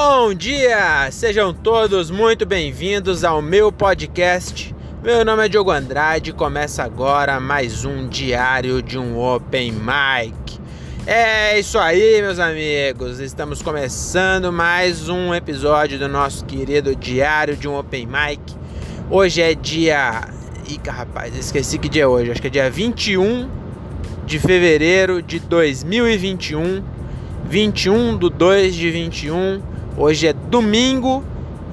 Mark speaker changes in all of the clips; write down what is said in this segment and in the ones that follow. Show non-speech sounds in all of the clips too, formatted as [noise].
Speaker 1: Bom dia! Sejam todos muito bem-vindos ao meu podcast. Meu nome é Diogo Andrade e começa agora mais um diário de um Open Mic. É isso aí, meus amigos. Estamos começando mais um episódio do nosso querido diário de um Open Mic. Hoje é dia. Ih, rapaz, esqueci que dia é hoje. Acho que é dia 21 de fevereiro de 2021. 21 do 2 de 21. Hoje é domingo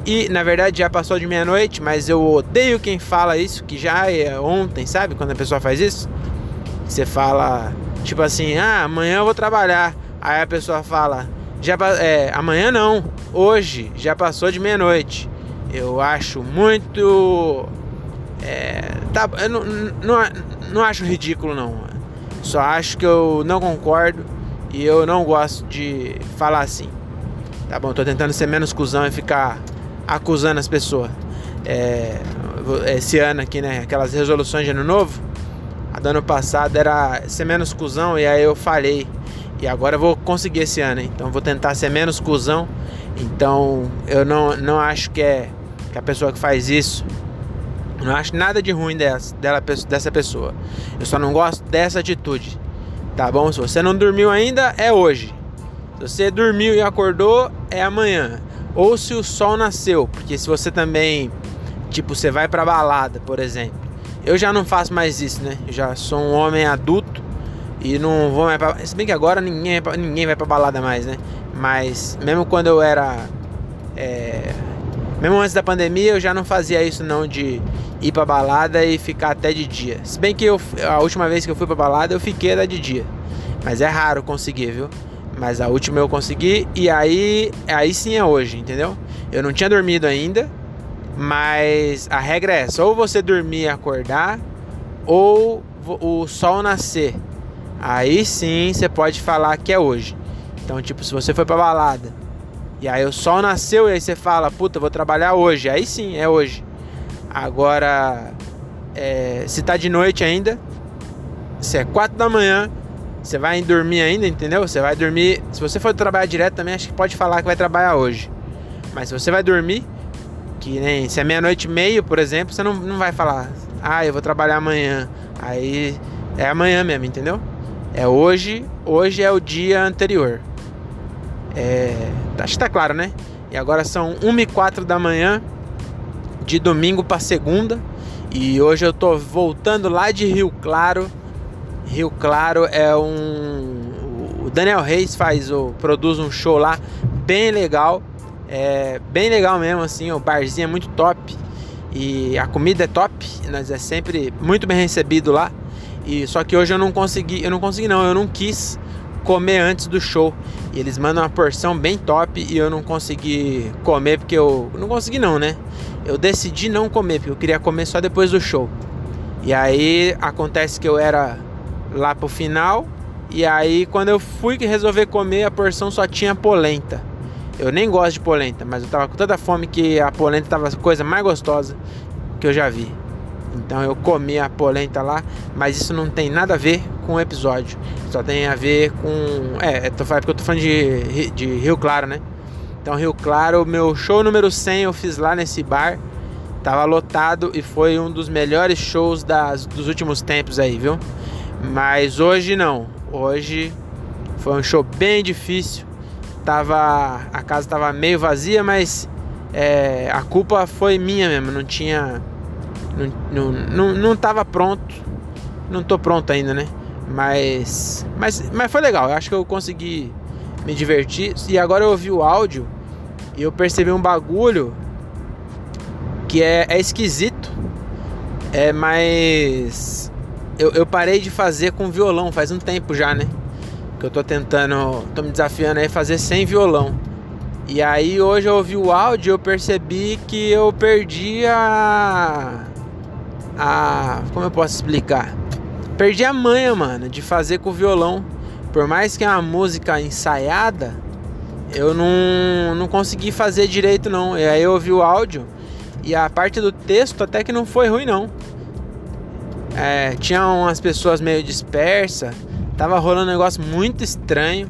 Speaker 1: e na verdade já passou de meia-noite, mas eu odeio quem fala isso, que já é ontem, sabe? Quando a pessoa faz isso. Você fala, tipo assim, ah, amanhã eu vou trabalhar. Aí a pessoa fala, já é, amanhã não, hoje já passou de meia-noite. Eu acho muito. É, tá, eu não, não, não acho ridículo, não. Só acho que eu não concordo e eu não gosto de falar assim. Tá bom, tô tentando ser menos cuzão e ficar acusando as pessoas. É, esse ano aqui, né? Aquelas resoluções de ano novo. A do ano passado era ser menos cuzão e aí eu falhei. E agora eu vou conseguir esse ano, hein? Então vou tentar ser menos cuzão. Então eu não, não acho que é que a pessoa que faz isso. Não acho nada de ruim dessa, dela, dessa pessoa. Eu só não gosto dessa atitude. Tá bom? Se você não dormiu ainda, é hoje. Você dormiu e acordou, é amanhã. Ou se o sol nasceu, porque se você também, tipo, você vai pra balada, por exemplo. Eu já não faço mais isso, né? Eu já sou um homem adulto e não vou mais pra... Se bem que agora ninguém, ninguém vai pra balada mais, né? Mas mesmo quando eu era. É... Mesmo antes da pandemia, eu já não fazia isso não de ir pra balada e ficar até de dia. Se bem que eu, a última vez que eu fui pra balada, eu fiquei até de dia. Mas é raro conseguir, viu? Mas a última eu consegui e aí, aí sim é hoje, entendeu? Eu não tinha dormido ainda, mas a regra é essa: ou você dormir e acordar, ou o sol nascer. Aí sim você pode falar que é hoje. Então, tipo, se você foi pra balada e aí o sol nasceu e aí você fala, puta, vou trabalhar hoje. Aí sim, é hoje. Agora, é, se tá de noite ainda, se é 4 da manhã, você vai dormir ainda, entendeu? Você vai dormir. Se você for trabalhar direto também, acho que pode falar que vai trabalhar hoje. Mas se você vai dormir, que nem se é meia-noite e meio, por exemplo, você não, não vai falar, ah, eu vou trabalhar amanhã. Aí é amanhã mesmo, entendeu? É hoje, hoje é o dia anterior. É, acho que tá claro, né? E agora são 1 e 4 da manhã, de domingo para segunda. E hoje eu tô voltando lá de Rio Claro Rio Claro é um. O Daniel Reis faz o produz um show lá bem legal, é bem legal mesmo assim. O barzinho é muito top e a comida é top. Nós é sempre muito bem recebido lá. E só que hoje eu não consegui, eu não consegui não, eu não quis comer antes do show. E eles mandam uma porção bem top e eu não consegui comer porque eu não consegui não, né? Eu decidi não comer porque eu queria comer só depois do show. E aí acontece que eu era lá pro final. E aí quando eu fui resolver comer, a porção só tinha polenta. Eu nem gosto de polenta, mas eu tava com tanta fome que a polenta tava a coisa mais gostosa que eu já vi. Então eu comi a polenta lá, mas isso não tem nada a ver com o episódio. Só tem a ver com. É, tô falando porque eu tô falando de, de Rio Claro, né? Então, Rio Claro, meu show número 100 eu fiz lá nesse bar. Tava lotado e foi um dos melhores shows das, dos últimos tempos aí, viu? Mas hoje não. Hoje foi um show bem difícil. Tava, a casa tava meio vazia, mas é, a culpa foi minha mesmo. Não tinha. Não, não, não, tava pronto. Não tô pronto ainda, né? Mas, mas, mas foi legal. Eu acho que eu consegui me divertir. E agora eu ouvi o áudio e eu percebi um bagulho que é, é esquisito. É mais eu, eu parei de fazer com violão faz um tempo já, né? Que eu tô tentando, tô me desafiando aí fazer sem violão. E aí hoje eu ouvi o áudio e eu percebi que eu perdi a. A. Como eu posso explicar? Perdi a manha, mano, de fazer com violão. Por mais que é uma música ensaiada, eu não, não consegui fazer direito não. E aí eu ouvi o áudio e a parte do texto até que não foi ruim não. É, tinha umas pessoas meio dispersas. Tava rolando um negócio muito estranho.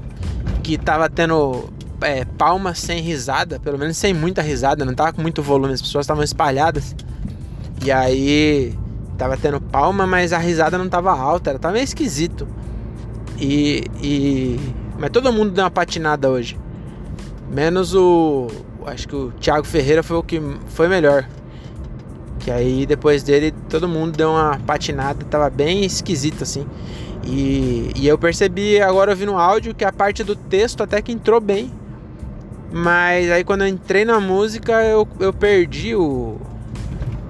Speaker 1: Que tava tendo é, palma sem risada, pelo menos sem muita risada, não tava com muito volume, as pessoas estavam espalhadas. E aí tava tendo palma, mas a risada não tava alta, era tava meio esquisito. E, e mas todo mundo deu uma patinada hoje. Menos o acho que o Thiago Ferreira foi o que foi melhor. Que aí depois dele todo mundo deu uma patinada, tava bem esquisito assim. E, e eu percebi agora ouvindo o áudio que a parte do texto até que entrou bem. Mas aí quando eu entrei na música eu, eu perdi o,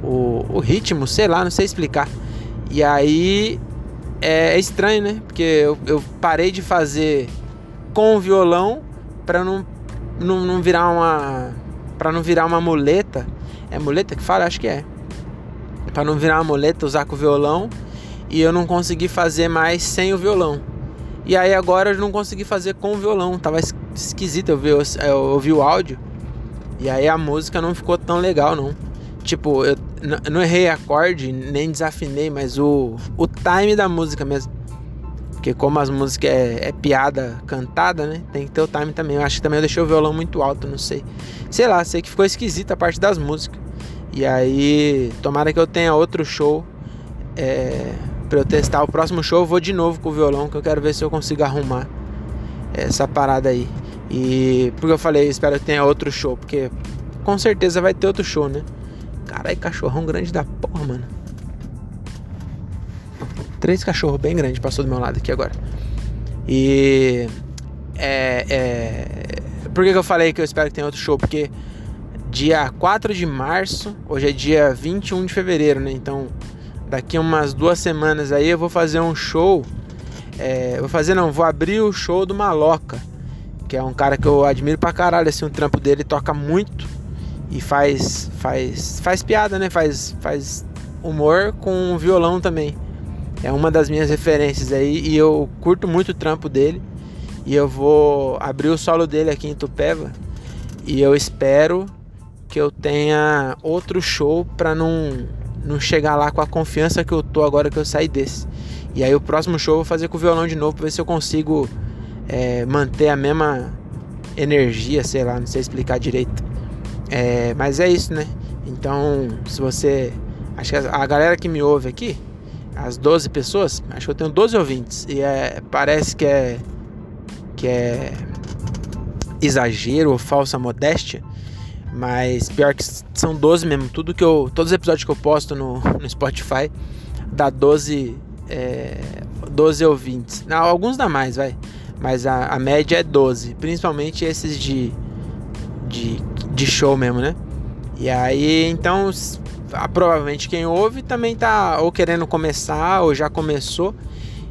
Speaker 1: o, o ritmo, sei lá, não sei explicar. E aí é, é estranho, né? Porque eu, eu parei de fazer com o violão para não, não, não virar uma para não virar uma muleta. É muleta que fala? Acho que é para não virar uma muleta, usar com o violão. E eu não consegui fazer mais sem o violão. E aí agora eu não consegui fazer com o violão. Tava esquisito eu, eu ouvi o áudio. E aí a música não ficou tão legal, não. Tipo, eu não errei acorde, nem desafinei, mas o, o time da música mesmo. Porque como as músicas é, é, piada cantada, né? Tem que ter o time também. Eu acho que também eu deixei o violão muito alto, não sei. Sei lá, sei que ficou esquisita a parte das músicas. E aí, tomara que eu tenha outro show é, para eu testar. O próximo show eu vou de novo com o violão, que eu quero ver se eu consigo arrumar essa parada aí. E porque eu falei, espero que tenha outro show, porque com certeza vai ter outro show, né? Caralho, cachorrão grande da porra, mano. Três cachorros bem grandes passou do meu lado aqui agora. E. É, é, por que, que eu falei que eu espero que tenha outro show? Porque dia 4 de março, hoje é dia 21 de fevereiro, né? Então, daqui umas duas semanas aí eu vou fazer um show. É, vou fazer não, vou abrir o show do Maloca, que é um cara que eu admiro pra caralho, assim, o trampo dele toca muito e faz faz faz piada, né? Faz faz humor com violão também. É uma das minhas referências aí e eu curto muito o trampo dele. E eu vou abrir o solo dele aqui em Tupéva e eu espero que eu tenha outro show para não, não chegar lá com a confiança que eu tô agora que eu saí desse. E aí o próximo show eu vou fazer com o violão de novo pra ver se eu consigo é, manter a mesma energia, sei lá, não sei explicar direito. É, mas é isso, né? Então, se você. Acho que a, galera que me ouve aqui, as 12 pessoas, acho que eu tenho 12 ouvintes. E é, parece que é. que é exagero ou falsa modéstia. Mas pior que são 12 mesmo. Tudo que eu. Todos os episódios que eu posto no, no Spotify dá 12. É, 12 ouvintes. Não, alguns dá mais, vai. Mas a, a média é 12. Principalmente esses de, de, de show mesmo, né? E aí, então, provavelmente quem ouve também tá ou querendo começar ou já começou.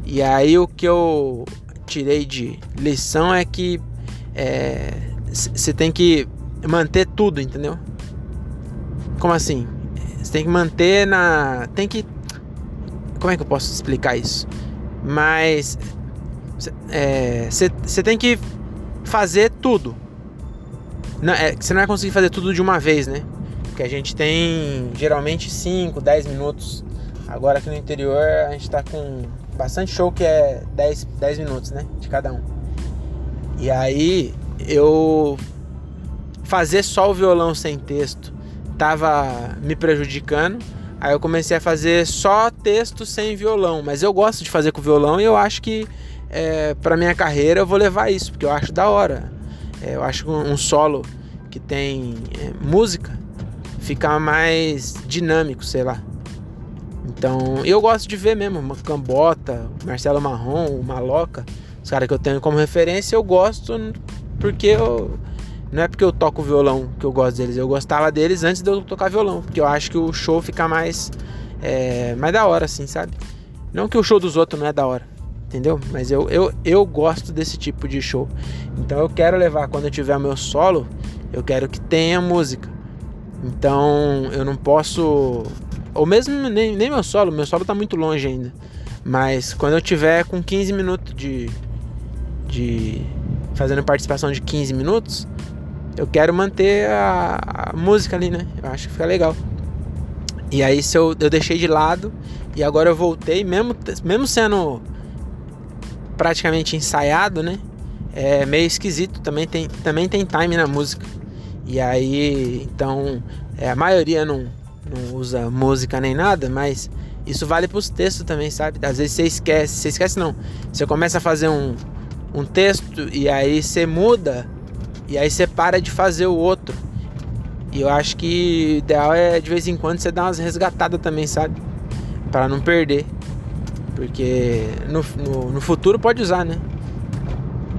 Speaker 1: E aí o que eu tirei de lição é que você é, tem que manter tudo, entendeu? Como assim? Você tem que manter na. Tem que. Como é que eu posso explicar isso? Mas. Você é, tem que fazer tudo. Não, é, você não vai conseguir fazer tudo de uma vez, né? Porque a gente tem geralmente 5, 10 minutos. Agora aqui no interior a gente tá com bastante show que é 10, 10 minutos, né? De cada um. E aí eu fazer só o violão sem texto tava me prejudicando. Aí eu comecei a fazer só texto sem violão, mas eu gosto de fazer com violão e eu acho que é, para minha carreira eu vou levar isso, porque eu acho da hora. É, eu acho um solo que tem é, música fica mais dinâmico, sei lá. Então eu gosto de ver mesmo, uma Cambota, Marcelo Marrom, Maloca, os caras que eu tenho como referência, eu gosto porque eu não é porque eu toco violão que eu gosto deles, eu gostava deles antes de eu tocar violão, porque eu acho que o show fica mais é, mais da hora, assim, sabe? Não que o show dos outros não é da hora, entendeu? Mas eu, eu, eu gosto desse tipo de show. Então eu quero levar, quando eu tiver meu solo, eu quero que tenha música. Então eu não posso. Ou mesmo nem, nem meu solo, meu solo tá muito longe ainda. Mas quando eu tiver com 15 minutos de. de. fazendo participação de 15 minutos, eu quero manter a, a, música ali, né? Eu acho que fica legal. E aí se eu, eu deixei de lado e agora eu voltei, mesmo, mesmo sendo praticamente ensaiado, né? é meio esquisito. Também tem, também tem time na música. E aí, então, é, a maioria não, não usa música nem nada, mas isso vale para os textos também, sabe? Às vezes você esquece, você esquece não. Você começa a fazer um, um texto e aí você muda e aí você para de fazer o outro. E eu acho que o ideal é de vez em quando você dar umas resgatadas também, sabe? Para não perder. Porque no, no, no, futuro pode usar, né?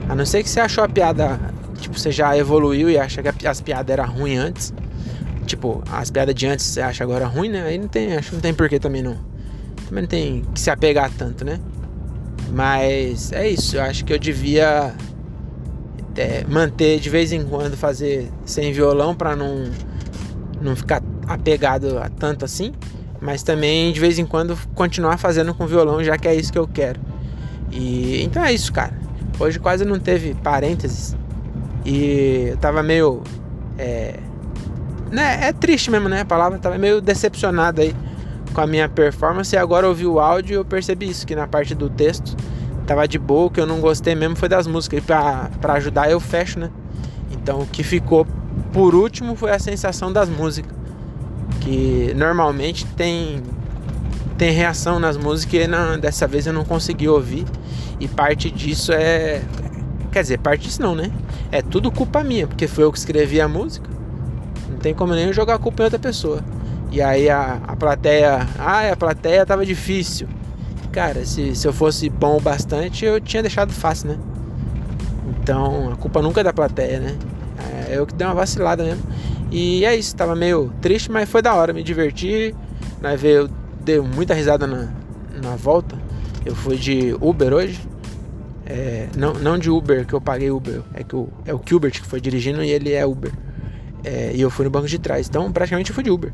Speaker 1: A não ser que você achou a piada, tipo, você já evoluiu e acha que as piadas eram ruins antes. Tipo, as piadas de antes você acha agora ruim, né? Aí não tem, acho que não tem porquê também não. Também não tem que se apegar tanto, né? Mas é isso, eu acho que eu devia é, manter de vez em quando fazer sem violão para não, não ficar apegado a tanto assim mas também de vez em quando continuar fazendo com violão, já que é isso que eu quero. E então é isso, cara. Hoje quase não teve parênteses e eu tava meio é, né, é triste mesmo, né? A palavra tava meio decepcionado aí com a minha performance e agora ouvi o áudio e eu percebi isso que na parte do texto tava de boa, o que eu não gostei mesmo foi das músicas. E pra, pra ajudar eu fecho, né? Então o que ficou por último foi a sensação das músicas que normalmente tem tem reação nas músicas e não, dessa vez eu não consegui ouvir. E parte disso é quer dizer parte disso não né? É tudo culpa minha porque foi eu que escrevi a música. Não tem como nem jogar a culpa em outra pessoa. E aí a, a plateia ah a plateia tava difícil cara se, se eu fosse bom bastante eu tinha deixado fácil né então a culpa nunca é da plateia né é eu que dei uma vacilada mesmo e é isso, tava meio triste, mas foi da hora, me diverti. Né, eu dei muita risada na, na volta. Eu fui de Uber hoje. É, não, não de Uber, que eu paguei Uber. É, que o, é o Gilbert que foi dirigindo e ele é Uber. É, e eu fui no banco de trás. Então praticamente eu fui de Uber.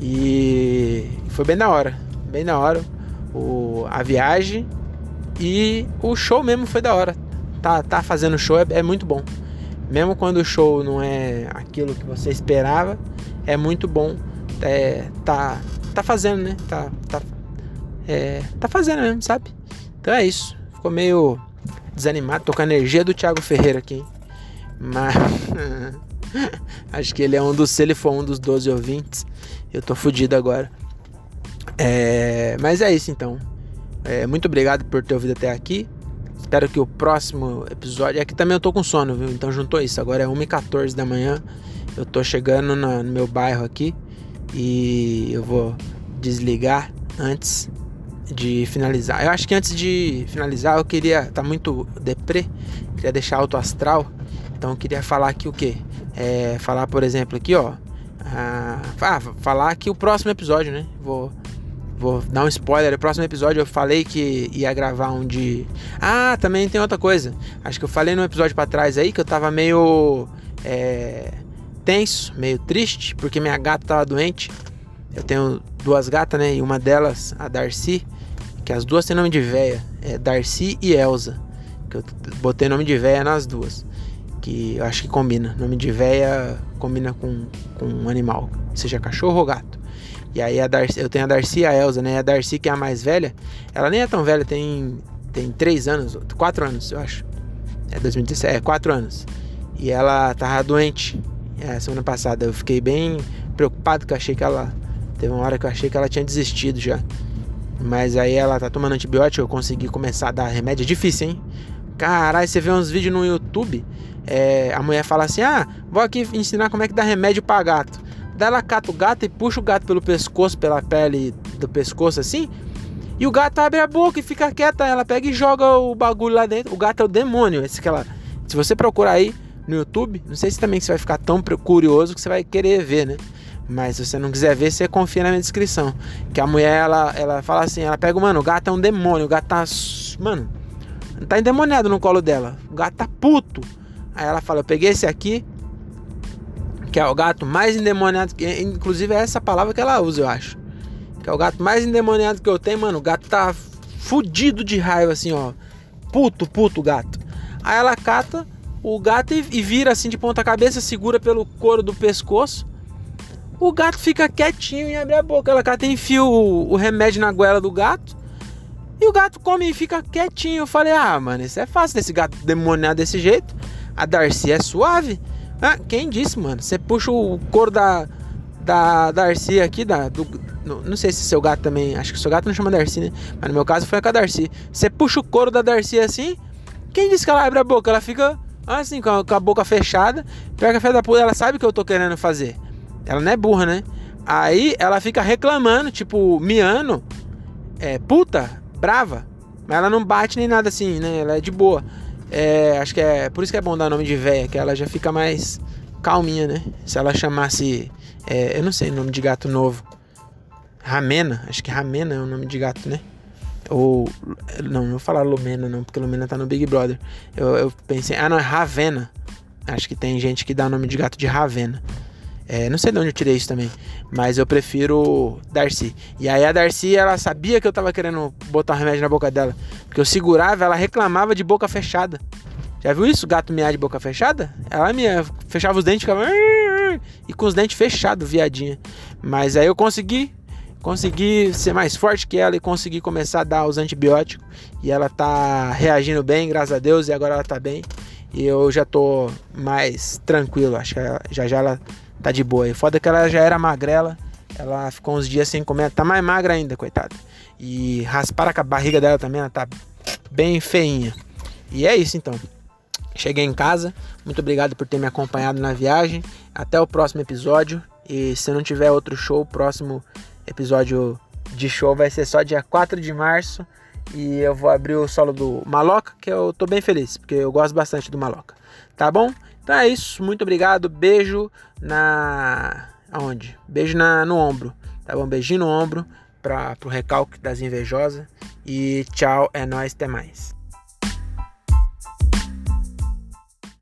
Speaker 1: E foi bem da hora. Bem da hora. O, a viagem e o show mesmo foi da hora. Tá, tá fazendo show é, é muito bom mesmo quando o show não é aquilo que você esperava, é muito bom é, tá, tá fazendo, né? Tá, tá, é, tá fazendo mesmo, sabe? Então é isso. Ficou meio desanimado. Tô com a energia do Thiago Ferreira aqui. Mas [laughs] acho que ele é um dos. Se ele for um dos 12 ouvintes, eu tô fudido agora. É, mas é isso então. É, muito obrigado por ter ouvido até aqui. Espero que o próximo episódio. Aqui também eu tô com sono, viu? Então juntou isso. Agora é 1h14 da manhã. Eu tô chegando no, no meu bairro aqui. E eu vou desligar antes de finalizar. Eu acho que antes de finalizar eu queria. Tá muito deprê. Queria deixar alto astral. Então eu queria falar aqui o que? É, falar, por exemplo, aqui, ó. Ah, ah, falar aqui o próximo episódio, né? Vou Vou dar um spoiler. No próximo episódio eu falei que ia gravar um de. Ah, também tem outra coisa. Acho que eu falei no episódio para trás aí que eu tava meio. É, tenso, meio triste, porque minha gata tava doente. Eu tenho duas gatas, né? E uma delas, a Darcy, que as duas têm nome de véia. É Darcy e Elsa. Que eu botei nome de véia nas duas. Que eu acho que combina. Nome de véia combina com, com um animal, seja cachorro ou gato. E aí a Darcy, eu tenho a Darcy e a Elsa, né? A Darcy, que é a mais velha, ela nem é tão velha, tem, tem 3 anos, 4 anos, eu acho. É 2017, é 4 anos. E ela tava doente é, semana passada. Eu fiquei bem preocupado que eu achei que ela. Teve uma hora que eu achei que ela tinha desistido já. Mas aí ela tá tomando antibiótico, eu consegui começar a dar remédio. É difícil, hein? Caralho, você vê uns vídeos no YouTube. É, a mulher fala assim: Ah, vou aqui ensinar como é que dá remédio pra gato. Daí ela cata o gato e puxa o gato pelo pescoço, pela pele do pescoço assim. E o gato abre a boca e fica quieta. Ela pega e joga o bagulho lá dentro. O gato é o demônio. Esse que ela... Se você procurar aí no YouTube, não sei se também você vai ficar tão curioso que você vai querer ver, né? Mas se você não quiser ver, você confia na minha descrição. Que a mulher, ela, ela fala assim, ela pega, mano, o gato é um demônio. O gato tá. Mano, tá endemoniado no colo dela. O gato tá puto. Aí ela fala, eu peguei esse aqui, que é o gato mais endemoniado, que inclusive é essa palavra que ela usa, eu acho. Que é o gato mais endemoniado que eu tenho, mano. O gato tá fudido de raiva, assim, ó. Puto, puto gato. Aí ela cata o gato e, e vira assim de ponta cabeça, segura pelo couro do pescoço. O gato fica quietinho e abre a boca. Ela cata e enfia o, o remédio na goela do gato. E o gato come e fica quietinho. Eu falei, ah, mano, isso é fácil desse gato demoniar desse jeito. A Darcy é suave. Ah, quem disse, mano? Você puxa o couro da, da Darcy aqui, da, do, não, não, sei se seu gato também. Acho que seu gato não chama Darcy, né? Mas no meu caso foi com a Darcy. Você puxa o couro da Darcy assim. Quem disse que ela abre a boca? Ela fica assim, com a, com a boca fechada. Pega a fé da puta, ela sabe o que eu tô querendo fazer. Ela não é burra, né? Aí ela fica reclamando, tipo, miando, é, puta, brava. Mas ela não bate nem nada assim, né? Ela é de boa. É, acho que é por isso que é bom dar nome de véia, que ela já fica mais calminha, né? Se ela chamasse, é, eu não sei o nome de gato novo. Ramena, acho que Ramena é o nome de gato, né? Ou. Não, não vou falar Lumena, não, porque Lumena tá no Big Brother. Eu, eu pensei. Ah, não, é Ravena. Acho que tem gente que dá o nome de gato de Ravena. É, não sei de onde eu tirei isso também, mas eu prefiro Darcy. E aí a Darcy, ela sabia que eu tava querendo botar um remédio na boca dela, porque eu segurava, ela reclamava de boca fechada. Já viu isso? Gato miar de boca fechada? Ela me fechava os dentes, ficava e com os dentes fechados, viadinha. Mas aí eu consegui consegui ser mais forte que ela e consegui começar a dar os antibióticos. E ela tá reagindo bem, graças a Deus, e agora ela tá bem. E eu já tô mais tranquilo, acho que já já ela tá de boa. E foda que ela já era magrela, ela ficou uns dias sem comer, tá mais magra ainda, coitada. E rasparam com a barriga dela também, ela tá bem feinha. E é isso então. Cheguei em casa, muito obrigado por ter me acompanhado na viagem. Até o próximo episódio. E se não tiver outro show, próximo episódio de show vai ser só dia 4 de março. E eu vou abrir o solo do Maloca, que eu tô bem feliz, porque eu gosto bastante do Maloca. Tá bom? Então é isso, muito obrigado. Beijo na. Aonde? Beijo na, no ombro. Tá bom? Beijinho no ombro para pro recalque das invejosas. E tchau, é nóis, até mais.